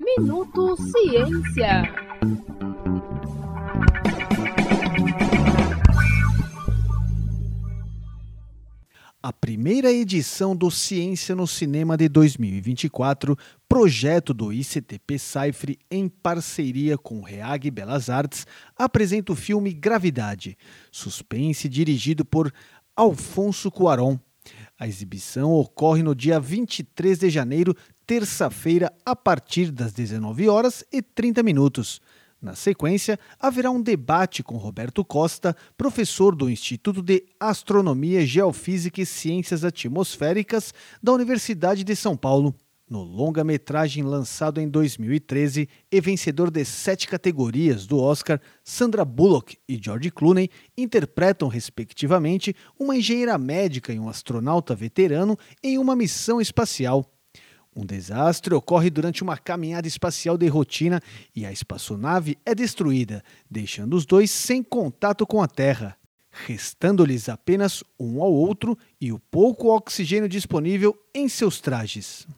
Minuto Ciência. A primeira edição do Ciência no Cinema de 2024, projeto do ICTP Saifre em parceria com Reag Belas Artes, apresenta o filme Gravidade, suspense dirigido por Alfonso Cuaron. A exibição ocorre no dia 23 de janeiro, terça-feira, a partir das 19 horas e 30 minutos. Na sequência, haverá um debate com Roberto Costa, professor do Instituto de Astronomia, Geofísica e Ciências Atmosféricas da Universidade de São Paulo. No longa-metragem lançado em 2013 e vencedor de sete categorias do Oscar, Sandra Bullock e George Clooney interpretam, respectivamente, uma engenheira médica e um astronauta veterano em uma missão espacial. Um desastre ocorre durante uma caminhada espacial de rotina e a espaçonave é destruída, deixando os dois sem contato com a Terra, restando-lhes apenas um ao outro e o pouco oxigênio disponível em seus trajes.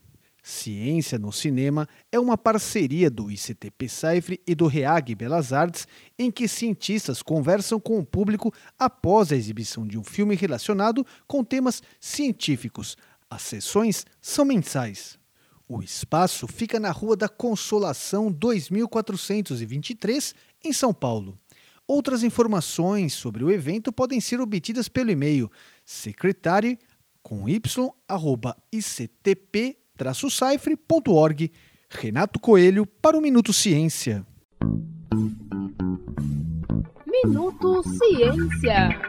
Ciência no Cinema é uma parceria do ICTP Saifre e do REAG Belas Artes, em que cientistas conversam com o público após a exibição de um filme relacionado com temas científicos. As sessões são mensais. O espaço fica na Rua da Consolação 2423, em São Paulo. Outras informações sobre o evento podem ser obtidas pelo e-mail secretary com y, arroba, ictp-saifre.org. Renato Coelho para o Minuto Ciência. Minuto Ciência.